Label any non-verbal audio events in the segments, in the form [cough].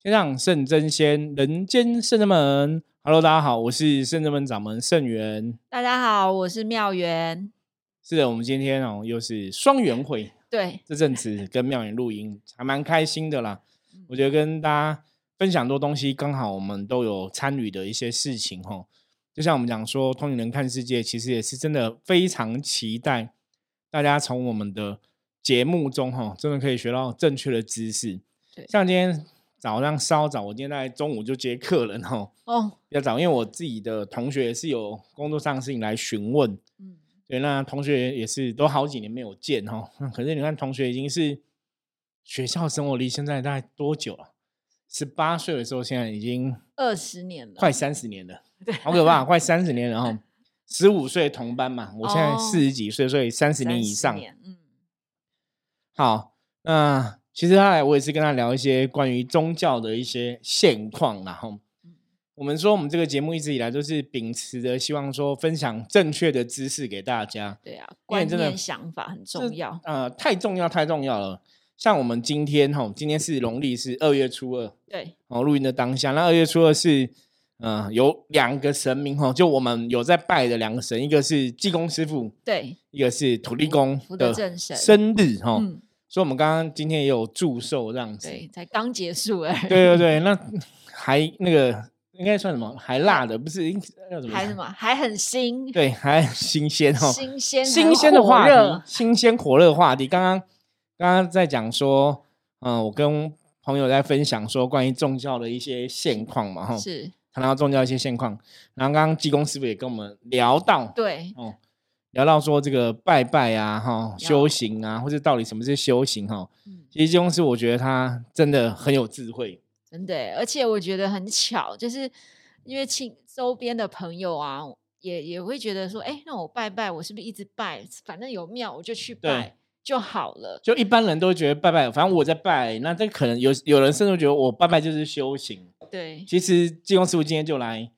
天上圣真仙，人间圣真门。Hello，大家好，我是圣真门掌门圣元。大家好，我是妙元。是的，我们今天哦又是双元会。对，这阵子跟妙元录音还蛮开心的啦。我觉得跟大家分享多东西，刚好我们都有参与的一些事情哈。就像我们讲说，通灵人看世界，其实也是真的非常期待大家从我们的节目中哈，真的可以学到正确的知识。对，像今天。早上稍早，我今天在中午就接客人哈。哦，比较早，因为我自己的同学是有工作上的事情来询问。嗯，对，那同学也是都好几年没有见哈。可是你看，同学已经是学校生活离现在大概多久了？十八岁的时候，现在已经二十年了，快三十年了。对，好可怕，[laughs] 快三十年了哈。十五岁同班嘛，我现在四十几岁，所以三十年以上。嗯，好，那。其实他来，我也是跟他聊一些关于宗教的一些现况，然后我们说，我们这个节目一直以来都是秉持着希望说分享正确的知识给大家。对啊，观念想法很重要。呃，太重要，太重要了。像我们今天哈，今天是农历是二月初二，对，哦，录音的当下，那二月初二是嗯，有两个神明哈，就我们有在拜的两个神，一个是济公师傅，对，一个是土地公的生日哈。所以，我们刚刚今天也有祝寿这样子，对，才刚结束哎。对对对，那还那个应该算什么？还辣的，不是？还什么？还很新？对，还新鲜哦，新鲜新鲜的话题，新鲜火热话题。刚刚刚刚在讲说，嗯，我跟朋友在分享说关于宗教的一些现况嘛，哈，是谈到宗教一些现况。然后刚刚济公师傅也跟我们聊到，对，哦。聊到说这个拜拜啊，哈，修行啊，或者到底什么是修行哈？其实金公司我觉得他真的很有智慧，真的，而且我觉得很巧，就是因为亲周边的朋友啊，也也会觉得说，哎，那我拜拜，我是不是一直拜？反正有庙我就去拜就好了。就一般人都觉得拜拜，反正我在拜，那这可能有有人甚至觉得我拜拜就是修行。对，其实金公师傅今天就来。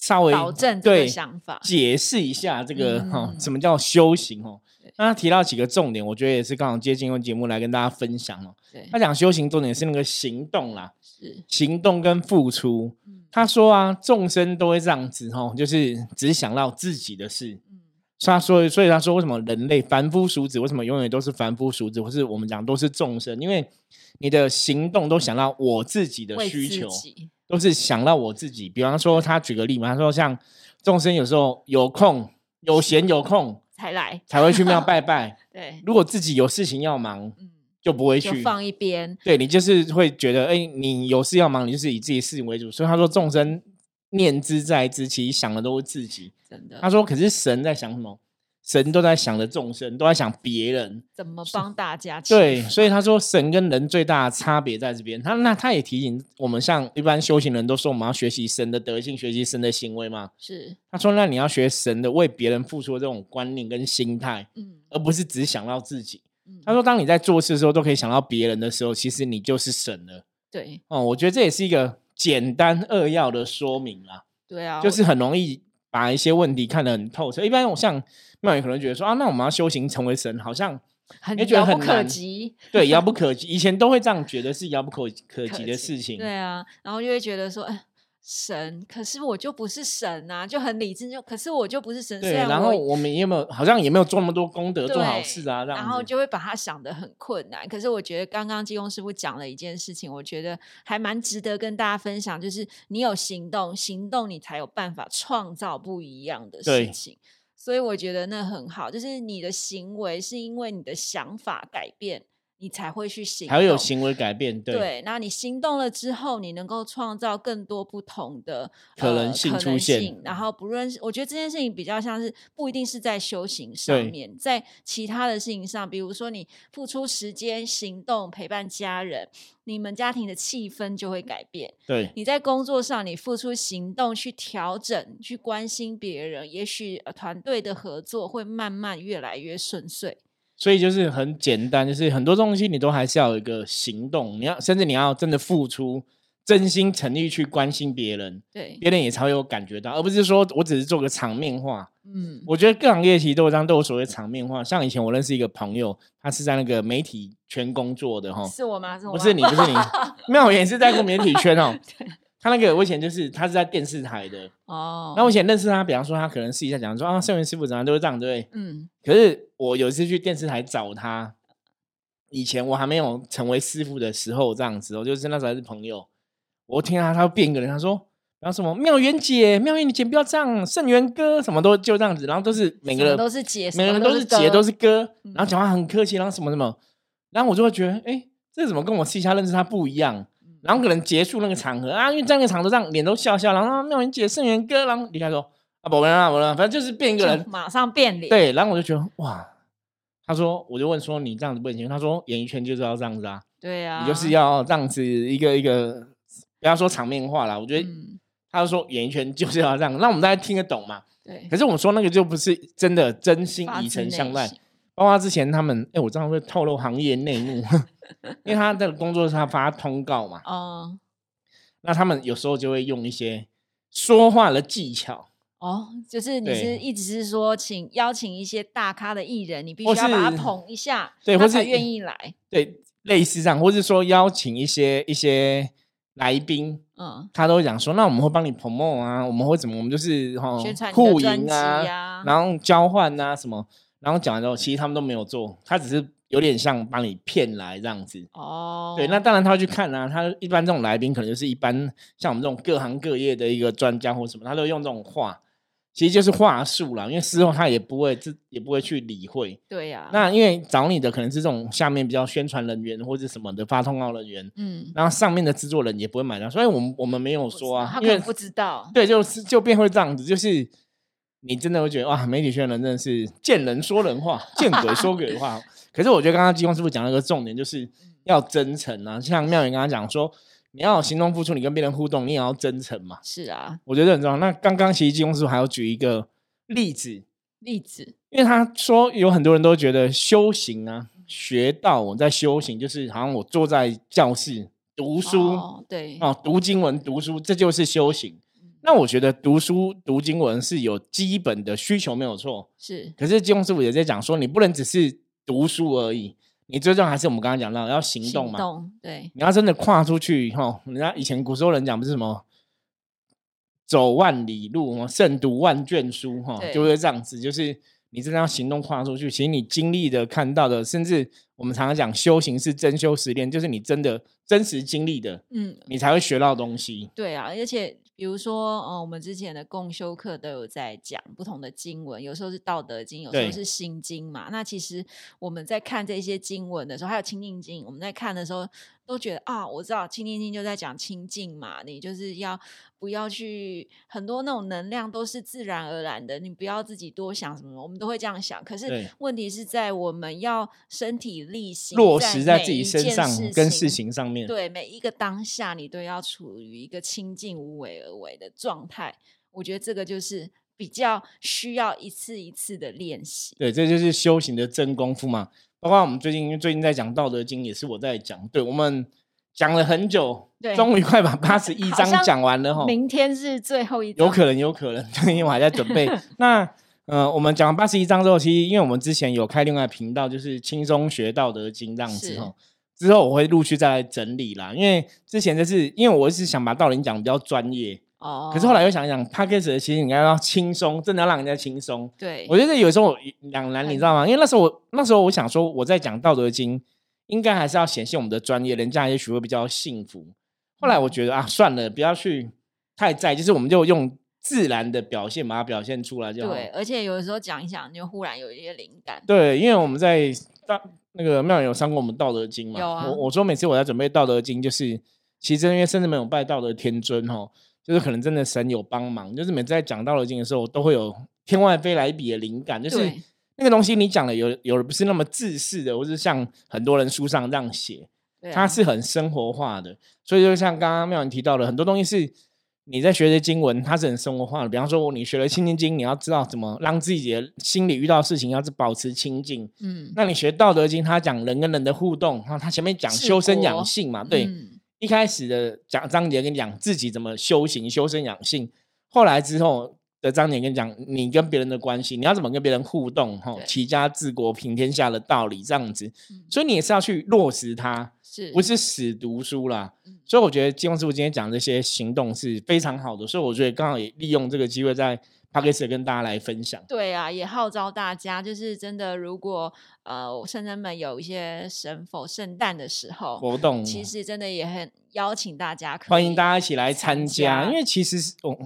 稍微保证对想法解释一下这个哈，什么叫修行哦？那他提到几个重点，我觉得也是刚好接近用节目来跟大家分享哦。他讲修行重点是那个行动啦，是行动跟付出。他说啊，众生都会这样子哦，就是只想到自己的事。嗯，他说，所以他说，为什么人类凡夫俗子为什么永远都是凡夫俗子，或是我们讲都是众生？因为你的行动都想到我自己的需求。都是想到我自己，比方说他举个例嘛，他说像众生有时候有空、有闲、有空才来，才会去庙拜拜。[laughs] 对，如果自己有事情要忙，就不会去放一边。对你就是会觉得，哎，你有事要忙，你就是以自己事情为主。所以他说众生念之在之，其实想的都是自己。真的，他说可是神在想什么？神都在想着众生，都在想别人怎么帮大家。对，所以他说神跟人最大的差别在这边。他那他也提醒我们，像一般修行人都说我们要学习神的德性，学习神的行为嘛。是，他说那你要学神的为别人付出的这种观念跟心态，嗯，而不是只想到自己。他说当你在做事的时候都可以想到别人的时候，其实你就是神了。对，哦，我觉得这也是一个简单扼要的说明啦。对啊，就是很容易。把一些问题看得很透彻。一般我像庙宇可能觉得说啊，那我们要修行成为神，好像很遥不可及。对，遥不可及。以前都会这样觉得是遥不可可及的事情。对啊，然后就会觉得说，哎。神，可是我就不是神啊，就很理智，就可是我就不是神。对，然后我们也没有，好像也没有做那么多功德，做好事啊，然后就会把它想的很困难。可是我觉得刚刚济公师傅讲了一件事情，我觉得还蛮值得跟大家分享，就是你有行动，行动你才有办法创造不一样的事情。所以我觉得那很好，就是你的行为是因为你的想法改变。你才会去行，还会有行为改变，对。对，那你行动了之后，你能够创造更多不同的可能性出现。然后，不论是我觉得这件事情比较像是不一定是在修行上面，在其他的事情上，比如说你付出时间、行动陪伴家人，你们家庭的气氛就会改变。对，你在工作上，你付出行动去调整、去关心别人，也许团队的合作会慢慢越来越顺遂。所以就是很简单，就是很多东西你都还是要有一个行动，你要甚至你要真的付出，真心诚意去关心别人，对，别人也才会有感觉到，而不是说我只是做个场面话。嗯，我觉得各行业其实都有这样，都有所谓场面话。像以前我认识一个朋友，他是在那个媒体圈工作的哈，是我吗？不是你，不是你，[laughs] 妙言是在过媒体圈哦。[laughs] 他那个我以前就是他是在电视台的哦。那我以前认识他，比方说他可能私底下讲说啊，圣元师傅怎样都是这样，对？嗯。可是我有一次去电视台找他，以前我还没有成为师傅的时候，这样子，我就是那时候还是朋友。我听他他变一个人，他说。然后什么妙元姐，妙元姐不要这样，圣元哥什么都就这样子，然后都是每个人都是姐，每个人都是姐都是哥，然后讲话很客气，然后什么什么，然后我就会觉得，哎，这怎么跟我私下认识他不一样？然后可能结束那个场合啊，因为在那个场合上脸都笑笑，然后妙云姐、圣元哥，然后离开说啊，不问了，不问反正就是变一个人，马上变脸。对，然后我就觉得哇，他说，我就问说你这样子不行，他说演艺圈就是要这样子啊，对啊，你就是要这样子一个一个，不要说场面话啦，我觉得。他就说演艺圈就是要这样，让我们大家听得懂嘛。对。可是我说那个就不是真的真心以诚相待。包括之前他们，哎，我这样会透露行业内幕，[laughs] 因为他的工作是他发通告嘛。哦。那他们有时候就会用一些说话的技巧。哦，就是你是一直是说，请邀请一些大咖的艺人，你必须要把他捧一下，对，或是愿意来。对，类似这样，或是说邀请一些一些。来宾，嗯，他都会讲说，那我们会帮你 promo 啊，我们会怎么，我们就是哈互赢啊，然后交换啊什么，然后讲完之后，其实他们都没有做，他只是有点像把你骗来这样子。哦，对，那当然他会去看啊，他一般这种来宾可能就是一般像我们这种各行各业的一个专家或什么，他都用这种话。其实就是话术啦，因为事后他也不会，这也不会去理会。对呀。那因为找你的可能是这种下面比较宣传人员或者什么的发通告人员，嗯，然后上面的制作人也不会买单，所以我们我们没有说啊，因为不知道。对，就是就变会这样子，就是你真的会觉得哇，媒体圈人真的是见人说人话，见鬼说鬼话。[laughs] 可是我觉得刚刚金光师傅讲了一个重点，就是要真诚啊，像妙云刚刚讲说。你要行动付出，你跟别人互动，你也要真诚嘛。是啊，我觉得很重要。那刚刚其实金光师傅还要举一个例子，例子，因为他说有很多人都觉得修行啊，学道我在修行，就是好像我坐在教室读书，对，哦，读经文读书，这就是修行。那我觉得读书读经文是有基本的需求，没有错。是，可是金庸师傅也在讲说，你不能只是读书而已。你最重要还是我们刚刚讲到要行动嘛？对，你要真的跨出去哈。人家以前古时候人讲不是什么走万里路，胜读万卷书哈，就会这样子。就是你真的要行动跨出去，其实你经历的、看到的，甚至我们常常讲修行是真修实练，就是你真的真实经历的，嗯，你才会学到东西。对啊，而且。比如说，嗯，我们之前的共修课都有在讲不同的经文，有时候是《道德经》，有时候是《心经》嘛。那其实我们在看这些经文的时候，还有《清净经》，我们在看的时候。都觉得啊，我知道清净经就在讲清净嘛，你就是要不要去很多那种能量都是自然而然的，你不要自己多想什么，我们都会这样想。可是问题是在我们要身体力行落实在自己身上跟事情上面，对每一个当下你都要处于一个清净无为而为的状态。我觉得这个就是比较需要一次一次的练习。对，这就是修行的真功夫嘛。包括我们最近，因为最近在讲《道德经》，也是我在讲。对我们讲了很久，终于快把八十一章讲完了哈。明天是最后一章，有可能，有可能，[laughs] 因为我还在准备。[laughs] 那呃，我们讲完八十一章之后，其实因为我们之前有开另外频道，就是轻松学《道德经》这样子哈。之后我会陆续再来整理啦，因为之前就是因为我是想把道理讲比较专业。哦，可是后来又想一想 p a c k a g e 其实你应该要轻松，真的要让人家轻松。对，我觉得有时候两难，你知道吗？因为那时候我那时候我想说，我在讲《道德经》，应该还是要显现我们的专业，人家也许会比较幸福。后来我觉得啊，算了，不要去太在，就是我们就用自然的表现把它表现出来就好。对，而且有的时候讲一讲，就忽然有一些灵感。对，因为我们在大那个庙有上过我们《道德经》嘛，有啊。我我说每次我在准备《道德经》，就是其实因为甚至没有拜道德天尊哈。就是可能真的神有帮忙，就是每次在讲道德经的时候，都会有天外飞来一笔的灵感。就是那个东西你讲的有有的不是那么自私的，或是像很多人书上这样写，它是很生活化的。所以就像刚刚妙文提到的，很多东西是你在学的经文，它是很生活化的。比方说你学了清净经，你要知道怎么让自己的心里遇到事情要是保持清净。嗯，那你学道德经，它讲人跟人的互动，然后它前面讲修身养性嘛，对。一开始的讲章节跟你讲自己怎么修行、修身养性，后来之后的章节跟你讲你跟别人的关系，你要怎么跟别人互动，哈，齐家治国平天下的道理这样子，所以你也是要去落实它，是不是死读书啦？所以我觉得金庸师傅今天讲这些行动是非常好的，所以我觉得刚好也利用这个机会在 p a d c a 跟大家来分享。对啊，也号召大家，就是真的，如果呃圣人们有一些神佛圣诞的时候活动，其实真的也很邀请大家，欢迎大家一起来参加。因为其实我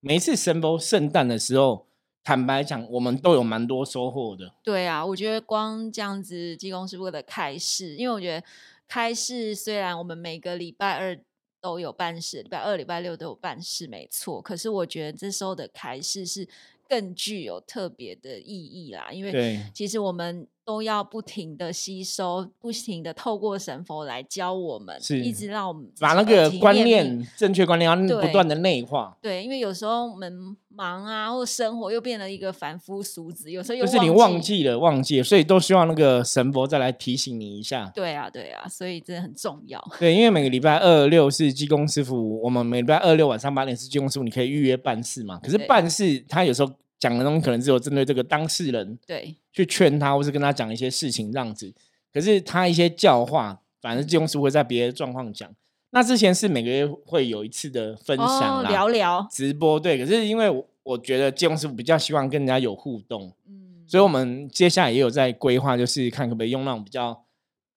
每一次神佛圣诞的时候。坦白讲，我们都有蛮多收获的。对啊，我觉得光这样子，济公师傅的开示，因为我觉得开示虽然我们每个礼拜二都有办事，礼拜二、礼拜六都有办事，没错。可是我觉得这时候的开市是更具有特别的意义啦，因为其实我们。都要不停的吸收，不停的透过神佛来教我们，是一直让我们把那个观念、正确观念要不断的内化。对，因为有时候我们忙啊，或生活又变了一个凡夫俗子，有时候又是你忘记了，忘记了，所以都希望那个神佛再来提醒你一下。对啊，对啊，所以真的很重要。对，因为每个礼拜二六是济公师傅，我们每礼拜二六晚上八点是济公师傅，你可以预约办事嘛。可是办事他有时候。讲的东西可能只有针对这个当事人，对，去劝他，或是跟他讲一些事情这样子。可是他一些教化，反正金庸师会在别的状况讲。那之前是每个月会有一次的分享啦，聊聊直播，对。可是因为我觉得金庸师傅比较希望跟人家有互动，嗯，所以我们接下来也有在规划，就是看可不可以用那种比较，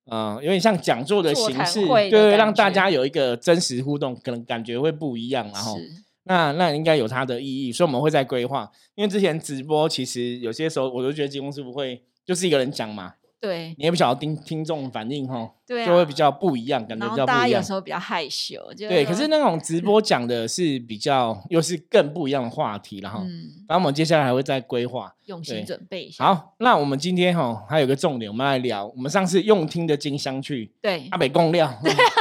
呃，有点像讲座的形式，对，让大家有一个真实互动，可能感觉会不一样，然后。那那应该有它的意义，所以我们会在规划。因为之前直播其实有些时候，我都觉得金公师不会就是一个人讲嘛。对，你也不晓得听听众反应哈，对，就会比较不一样，感觉比较不一样。大家有时候比较害羞，对。可是那种直播讲的是比较又是更不一样的话题，然后，反正我们接下来还会再规划，用心准备一下。好，那我们今天哈还有个重点，我们来聊我们上次用听的金香去，对，阿北供料。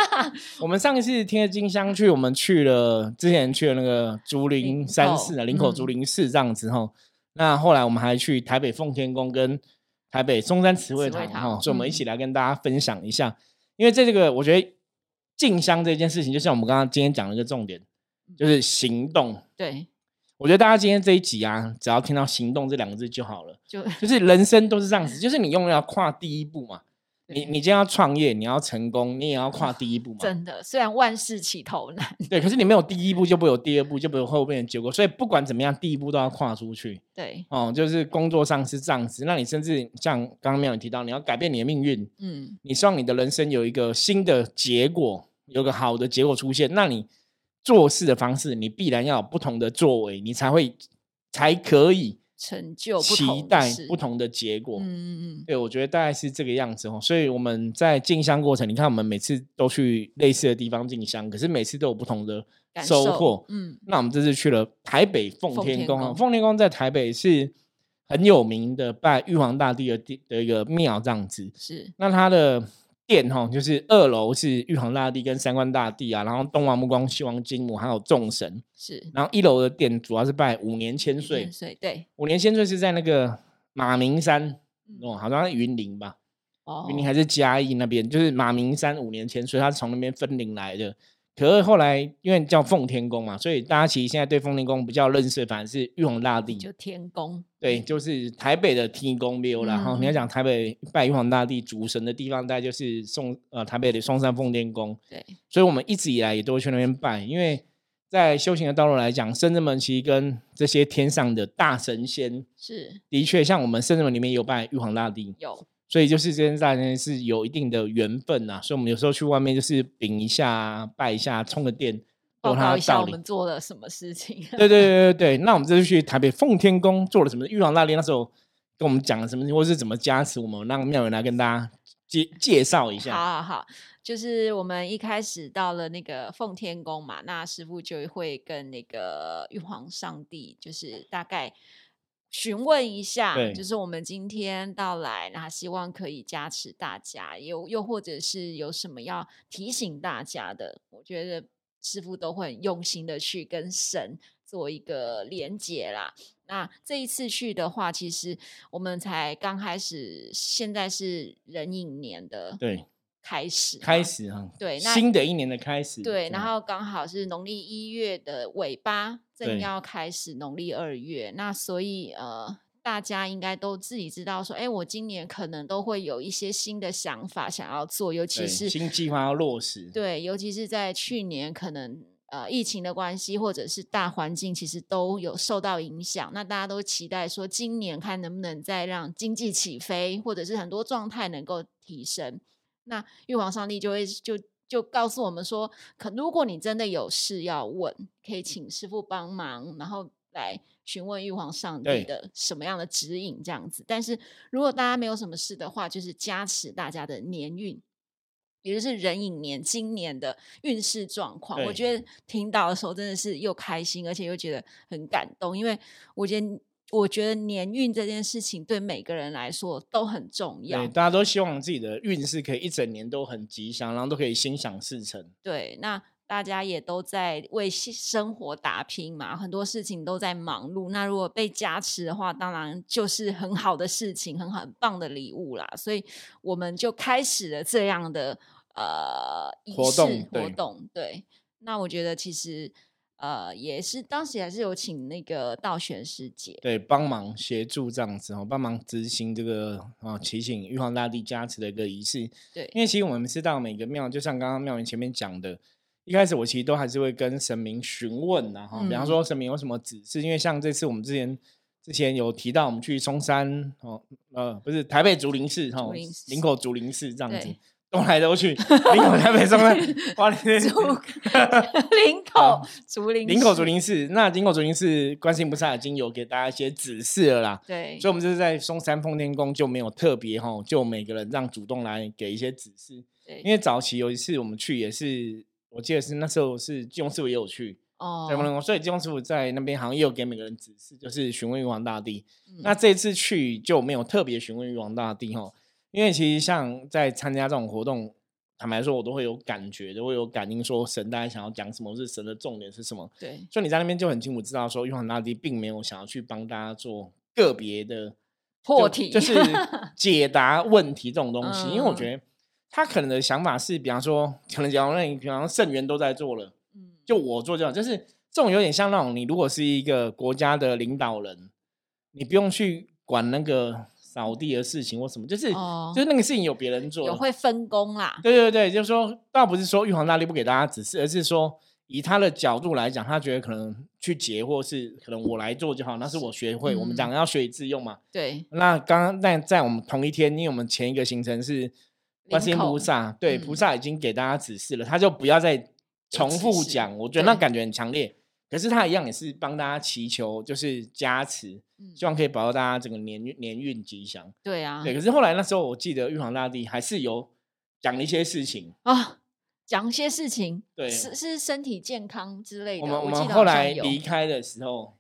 [laughs] 我们上一次听的金香去，我们去了之前去了那个竹林山寺啊，林口竹林寺这样子哈。那后来我们还去台北奉天宫跟。台北中山慈惠堂哈，所以我们一起来跟大家分享一下，因为在这个我觉得进香这件事情，就像我们刚刚今天讲的一个重点，就是行动。对，我觉得大家今天这一集啊，只要听到“行动”这两个字就好了，就就是人生都是这样子，就是你用要跨第一步嘛。你你今天要创业，你要成功，你也要跨第一步嘛。真的，虽然万事起头难，对，可是你没有第一步，[laughs] 就不会有第二步，就不会有后面的结果。所以不管怎么样，第一步都要跨出去。对，哦，就是工作上是这样子。那你甚至像刚刚没有提到，你要改变你的命运，嗯，你希望你的人生有一个新的结果，有个好的结果出现，那你做事的方式，你必然要有不同的作为，你才会才可以。成就期待不同的结果，嗯嗯嗯，对我觉得大概是这个样子哦。所以我们在进香过程，你看我们每次都去类似的地方进香，可是每次都有不同的收获。嗯，那我们这次去了台北奉天宫啊，奉天宫在台北是很有名的拜玉皇大帝的地的一个庙，这样子是。那它的。殿哈，就是二楼是玉皇大帝跟三官大帝啊，然后东王木光、西王金母还有众神。是，然后一楼的店主要是拜五年千岁，对，五年千岁是在那个马鸣山哦，好像云林吧，哦，云林还是嘉义那边，就是马鸣山五年千岁，他是从那边分灵来的。可是后来因为叫奉天宫嘛，所以大家其实现在对奉天宫比较认识，反而是玉皇大帝，就天宫。对，就是台北的天宫庙啦。哈，你要讲台北拜玉皇大帝主神的地方，大概就是宋呃台北的松山奉天宫。对，所以我们一直以来也都会去那边拜，因为在修行的道路来讲，深圳门其实跟这些天上的大神仙是的确，像我们深圳门里面有拜玉皇大帝，有。所以就是这件大件是有一定的缘分呐，所以我们有时候去外面就是禀一下、拜一下、充个电，报告一下我们做了什么事情。对对 [laughs] 对对对，那我们这次去台北奉天宫做了什么？玉皇大帝那时候跟我们讲了什么，或是怎么加持我们，让庙员来跟大家介介绍一下。好好好，就是我们一开始到了那个奉天宫嘛，那师傅就会跟那个玉皇上帝，就是大概。询问一下，就是我们今天到来，那希望可以加持大家，又又或者是有什么要提醒大家的，我觉得师傅都会很用心的去跟神做一个连接啦。那这一次去的话，其实我们才刚开始，现在是壬寅年的对。开始，开始哈，对，新的一年的开始，对，然后刚好是农历一月的尾巴，正要开始农历二月，那所以呃，大家应该都自己知道，说，哎，我今年可能都会有一些新的想法想要做，尤其是新计划要落实。对，尤其是在去年，可能呃疫情的关系，或者是大环境，其实都有受到影响。那大家都期待说，今年看能不能再让经济起飞，或者是很多状态能够提升。那玉皇上帝就会就就告诉我们说，可如果你真的有事要问，可以请师傅帮忙，然后来。询问玉皇上帝的什么样的指引，这样子。但是如果大家没有什么事的话，就是加持大家的年运，也就是壬寅年今年的运势状况。我觉得听到的时候真的是又开心，而且又觉得很感动，因为我觉得我觉得年运这件事情对每个人来说都很重要。对，大家都希望自己的运势可以一整年都很吉祥，然后都可以心想事成。对，那。大家也都在为生活打拼嘛，很多事情都在忙碌。那如果被加持的话，当然就是很好的事情，很很棒的礼物啦。所以我们就开始了这样的呃活动活动。对，那我觉得其实呃也是当时还是有请那个道玄师姐对帮忙协助这样子哦，帮忙执行这个啊祈请玉皇大帝加持的一个仪式。对，因为其实我们知道每个庙，就像刚刚庙员前面讲的。一开始我其实都还是会跟神明询问的哈，比方说神明有什么指示，因为像这次我们之前之前有提到我们去嵩山哦，呃，不是台北竹林寺哈，林口竹林寺这样子，东来都去，林口台北嵩山，花莲。竹林口竹林林口竹林寺，那林口竹林寺观世音菩萨已经有给大家一些指示了啦，对，所以我们就是在松山奉天宫就没有特别哈，就每个人让主动来给一些指示，对，因为早期有一次我们去也是。我记得是那时候是金庸师傅也有去哦，所以金庸师傅在那边好像也有给每个人指示，就是询问玉皇大帝。那这次去就没有特别询问玉皇大帝哈，因为其实像在参加这种活动，坦白说，我都会有感觉，都会有感应，说神大家想要讲什么，是神的重点是什么。对，所以你在那边就很清楚知道，说玉皇大帝并没有想要去帮大家做个别的破题，就是 [laughs] 解答问题这种东西，因为我觉得。他可能的想法是，比方说，可能讲那你比方圣元都在做了，嗯，就我做这样，就是这种有点像那种，你如果是一个国家的领导人，你不用去管那个扫地的事情或什么，就是就是那个事情有别人做，有会分工啦。对对对，就是说，倒不是说玉皇大帝不给大家指示，而是说以他的角度来讲，他觉得可能去结或是可能我来做就好，那是我学会。我们讲要学以致用嘛。对。那刚刚在在我们同一天，因为我们前一个行程是。观世音菩萨，对菩萨已经给大家指示了，他就不要再重复讲。我觉得那感觉很强烈，可是他一样也是帮大家祈求，就是加持，希望可以保佑大家整个年年运吉祥。对啊，对。可是后来那时候，我记得玉皇大帝还是有讲一些事情啊，讲一些事情，对，是是身体健康之类的。我们我们后来离开的时候，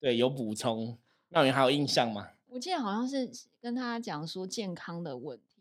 对，有补充，那你还有印象吗？我记得好像是跟他讲说健康的问题。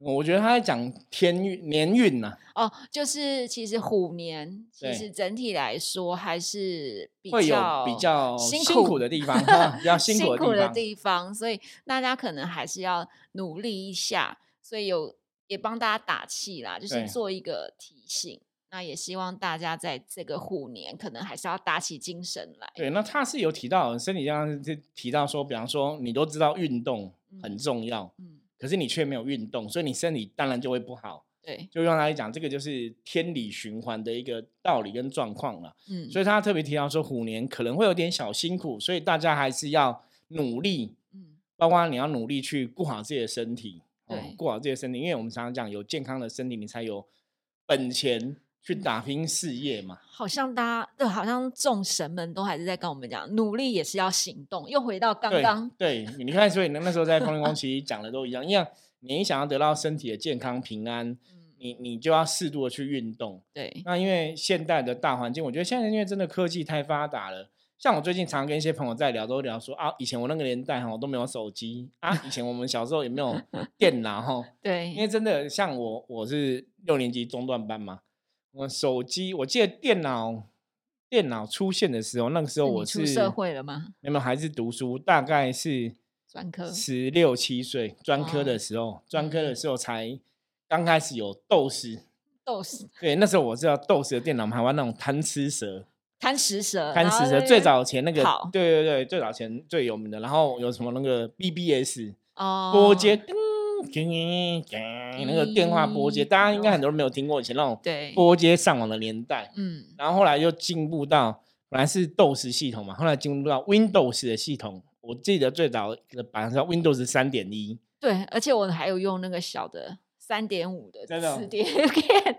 我觉得他在讲天运年运呐。哦，就是其实虎年，其实整体来说还是比较 [laughs] 比较辛苦的地方，比较辛苦的地方，所以大家可能还是要努力一下。所以有也帮大家打气啦，就是做一个提醒。那也希望大家在这个虎年，可能还是要打起精神来。对，那他是有提到身体上就提到说，比方说你都知道运动很重要，嗯。可是你却没有运动，所以你身体当然就会不好。对，就用来讲，这个就是天理循环的一个道理跟状况了。嗯，所以他特别提到说，虎年可能会有点小辛苦，所以大家还是要努力。嗯，包括你要努力去顾好自己的身体，对，顾好自己的身体，因为我们常常讲，有健康的身体，你才有本钱。去打拼事业嘛？好像大家，对，好像众神们都还是在跟我们讲，努力也是要行动。又回到刚刚，对，你看，所以那那时候在风云宫其实讲的都一样，因为你想要得到身体的健康平安，你你就要适度的去运动。对，那因为现代的大环境，我觉得现在因为真的科技太发达了，像我最近常跟一些朋友在聊，都聊说啊，以前我那个年代哈，我都没有手机啊，以前我们小时候也没有 [laughs] 电脑哈。对，因为真的像我，我是六年级中段班嘛。我手机，我记得电脑电脑出现的时候，那个时候我是出社会了吗？没有，还是读书，大概是专科十六七岁，专科的时候，专科的时候才刚开始有斗士。斗士，对，那时候我知道斗士的电脑，我们还玩那种贪吃蛇。贪食蛇，贪食蛇最早前那个，对对对，最早前最有名的，然后有什么那个 BBS 哦，拨接，那个电话拨接，大家应该很多人没有听过以前那种对，拨接上网的年代，嗯，然后后来又进步到本来是 DOS 系统嘛，后来进步到 Windows 的系统，我记得最早的版叫 Windows 三点一，对，而且我还有用那个小的三点五的真的哦磁碟，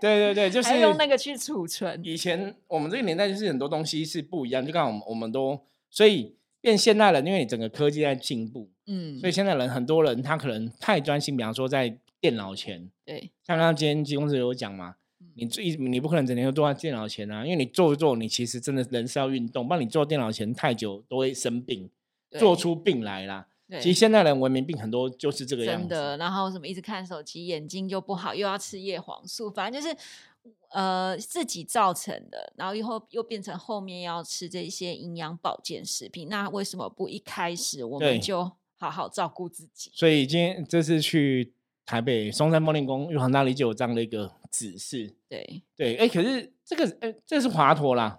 对对对，就是用那个去储存，以前我们这个年代就是很多东西是不一样，就刚好我们我们都所以变现代了，因为你整个科技在进步，嗯，所以现在人很多人他可能太专心，比方说在电脑前，对，像刚刚今天吉公司有讲嘛，你最你不可能整天都坐在电脑前啊，因为你坐一坐，你其实真的人是要运动，不然你坐电脑前太久都会生病，做出病来啦。其实现代人文明病很多就是这个样子，真的，然后什么一直看手机，眼睛就不好，又要吃叶黄素，反正就是呃自己造成的，然后以后又变成后面要吃这些营养保健食品。那为什么不一开始我对们就好好照顾自己？所以今天这次去台北松山梦令宫玉皇大帝就有这样的一个指示。对，对，哎，可是这个，哎，这是华佗啦，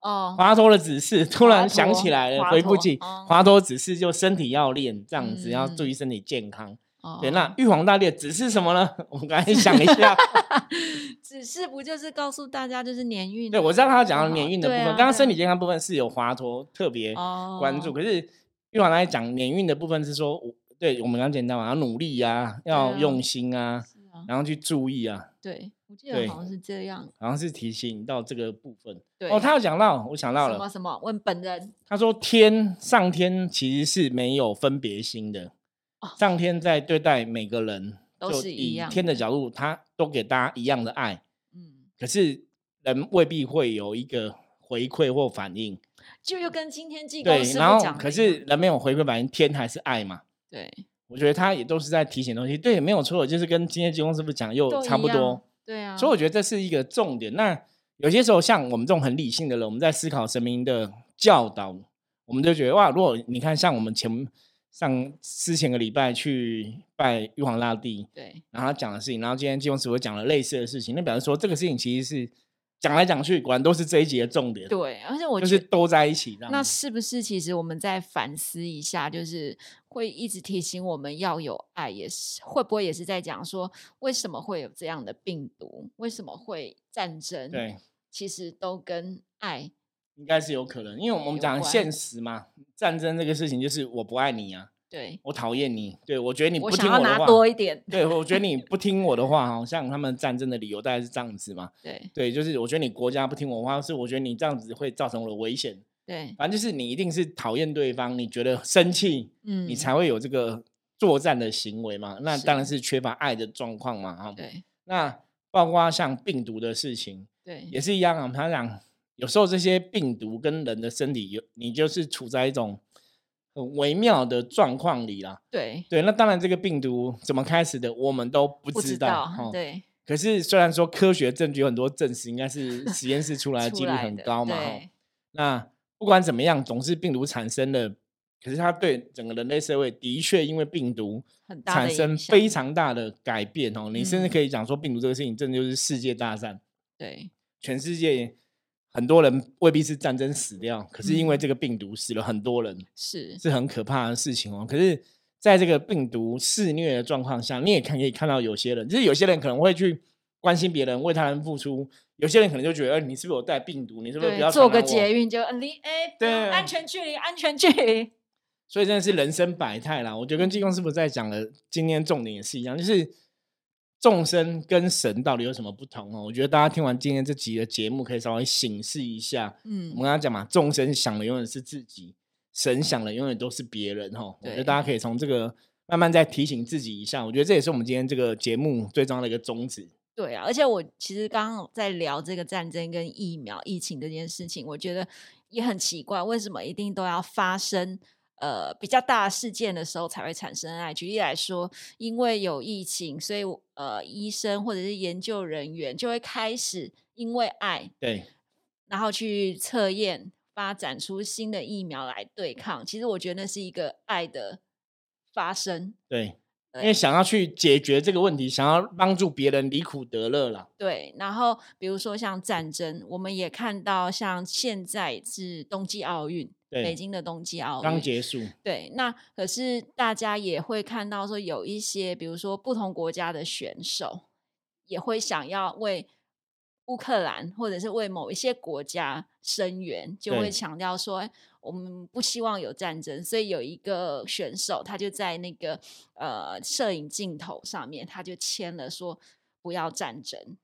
哦，华佗的指示，突然想起佗来了，回不起佗哦华佗指示就身体要练，这样子要注嗯意身体健康。哦对，那玉皇大帝的指示什么呢？[laughs] 我们刚才想一下，[laughs] 指示不就是告诉大家就是年运？对我知道他讲好到年运的部分，刚刚身对体健康部分是有华佗特别哦关注，可是玉皇大帝讲年运的部分是说，我对我们刚讲到嘛，要努力啊，要啊用心啊，啊，然后去注意啊，对，我记得好像是这样。好像是提醒到这个部分。对，哦，他有讲到，我想到了，什么什么？问本人他说天上天其实是没有分别心的，哦上天在对待每个人都就是以一样天的角度，他都给大家一样的爱，嗯，可是人未必会有一个回馈或反应。就又跟今天济对公，师讲的一可是人没有回归反正，天还是爱嘛？对我觉得他也都是在提醒东西，对，没有错，就是跟今天济公师傅讲又差不多。对啊，所以我觉得这是一个重点。那有些时候，像我们这种很理性的人，我们在思考神明的教导，我们就觉得哇，如果你看像我们前上之前个礼拜去拜玉皇大帝，对然后他讲的事情，然后今天济公师傅讲了类似的事情，那表示说这个事情其实是讲来讲去，果然都是这一集的重点，对，而且我。就是都在一起。那是不是其实我们在反思一下，就是会一直提醒我们要有爱，也是会不会也是在讲说为什么会有这样的病毒，为什么会战争？对，其实都跟爱应该是有可能，因为我们讲现实嘛，战争这个事情就是我不爱你啊，对，我讨厌你，对我觉得你不我想要拿听我的话，多一点，对，我觉得 [laughs] 你不听我的话，好像他们战争的理由大概是这样子嘛。对对，就是我觉得你国家不听我的话，是我觉得你这样子会造成我的危险。对，反正就是你一定是讨厌对方，你觉得生气，嗯，你才会有这个作战的行为嘛。那当然是是缺乏爱的状况嘛。哈，对那包括像病毒的事情对也是一样啊。他讲有时候这些病毒跟人的身体有，你就是处在一种很微妙的状况里啦。对，对，那当然这个病毒怎么开始的，我们都不不知知道。道，哈对，可是虽然说科学证据有很多证实，应该是实验室出来的出几率很高嘛。哈那不管怎么样，总是病毒产生了，可是它对整个人类社会的确因为病毒产生非常大的改变哦。你甚至嗯可以讲说，病毒这个事情真的就是世界大战，对全世界很多人未必是战争死掉，可是因为嗯这个病毒死了很多人，是，是很可怕的事情哦。可是，在这个病毒肆虐的状况下，你也看可以看到有些人，就是有些人可能会去关心别人，为他人付出；有些人可能就觉得，哎、你是不是有带病毒？你是不是不要，做个捷运就呃离哎，不要对安全距离，安全距离，所以真的是人生百态啦。我觉得跟济公师傅在讲的今天重点也是一样，就是众生跟神到底有什么不同哦？我觉得大家听完今天这集的节目，可以稍微醒示一下。嗯我嗯们，刚刚讲嘛，众生想的永远是自己，神想的永远都是别人哦。我觉得大家可以从这个慢慢再提醒自己一下。我觉得这也是我们今天这个节目最重要的一个宗旨。对啊，而且我其实刚刚在聊这个战争跟疫苗、疫情这件事情，我觉得也很奇怪，为什么一定都要发生呃比较大的事件的时候才会产生爱？举例来说，因为有疫情，所以呃医生或者是研究人员就会开始因为爱，对，然后去测验，发展出新的疫苗来对抗。其实我觉得那是一个爱的发生。对，因为想要去解决这个问题，想要帮助别人离苦得乐了。对，然后比如说像战争，我们也看到，像现在是冬季奥运，北京的冬季奥运刚结束。对，那可是大家也会看到说，有一些比如说不同国家的选手也会想要为乌克兰或者是为某一些国家声援，就会强调说。我们不希望有战争，所以有一个选手，他就在那个呃摄影镜头上面，他就签了说不要战争，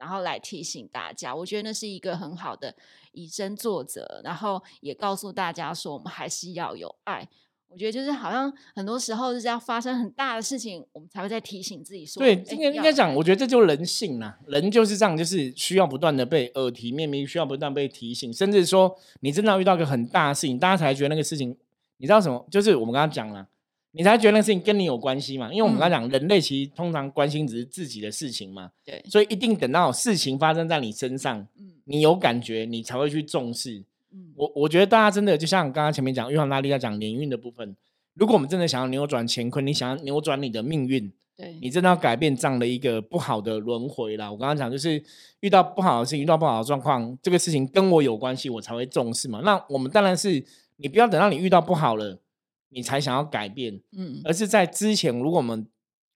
然后来提醒大家。我觉得那是一个很好的以身作则，然后也告诉大家说，我们还是要有爱。我觉得就是好像很多时候是要发生很大的事情，我们才会在提醒自己说。对，应该应该讲，我觉得这就是人性啦。人就是这样，就是需要不断的被耳提面命，需要不断被提醒，甚至说你真的遇到一个很大的事情，大家才觉得那个事情，你知道什么？就是我们刚刚讲了，你才觉得那个事情跟你有关系嘛？因为我们刚刚讲，人类其实通常关心只是自己的事情嘛。对，所以一定等到事情发生在你身上，嗯，你有感觉，你才会去重视。嗯，我我觉得大家真的就像刚刚前面讲，玉皇大帝在讲年运的部分。如果我们真的想要扭转乾坤，你想要扭转你的命运，对你真的要改变这样的一个不好的轮回啦。我刚刚讲就是遇到不好的事情，遇到不好的状况，这个事情跟我有关系，我才会重视嘛。那我们当然是你不要等到你遇到不好了，你才想要改变，嗯，而是在之前，如果我们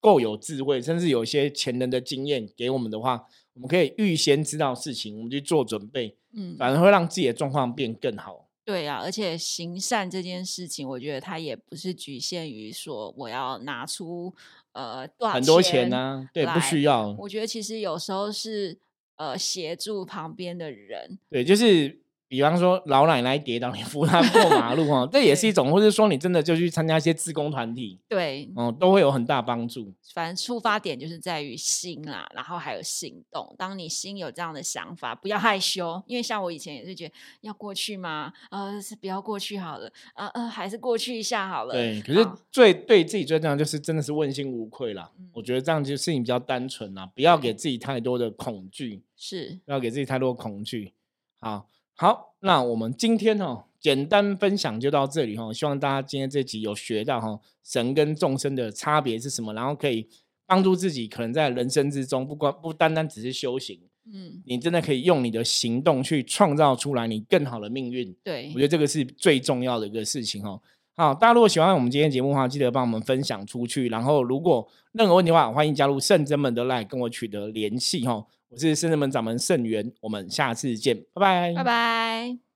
够有智慧，甚至有一些前人的经验给我们的话，我们可以预先知道事情，我们去做准备，嗯，反而会让自己的状况变更好。对啊，而且行善这件事情，我觉得它也不是局限于说我要拿出呃多很多钱呢，对，不需要。我觉得其实有时候是呃协助旁边的人，对，就是。比方说老奶奶跌倒，你扶她过马路哈，[laughs] 这也是一种，或者说你真的就去参加一些自工团体，对，哦，都会有很大帮助。反正出发点就是在于心啦，然后还有行动。当你心有这样的想法，不要害羞，因为像我以前也是觉得要过去吗？呃，是不要过去好了，呃呃，还是过去一下好了。对，可是最对自己最重要就是真的是问心无愧啦。我觉得这样就事情比较单纯啦，不要给自己太多的恐惧，是，不要给自己太多恐惧。好。好，那我们今天哦，简单分享就到这里哈。希望大家今天这集有学到哈，神跟众生的差别是什么，然后可以帮助自己，可能在人生之中，不光不单单只是修行，嗯，你真的可以用你的行动去创造出来你更好的命运。对，我觉得这个是最重要的一个事情哈。好，大家如果喜欢我们今天节目的话，记得帮我们分享出去。然后，如果任何问题的话，欢迎加入圣真门的 line 跟我取得联系哈。我是圣人门掌门盛元，我们下次见，拜拜，拜拜。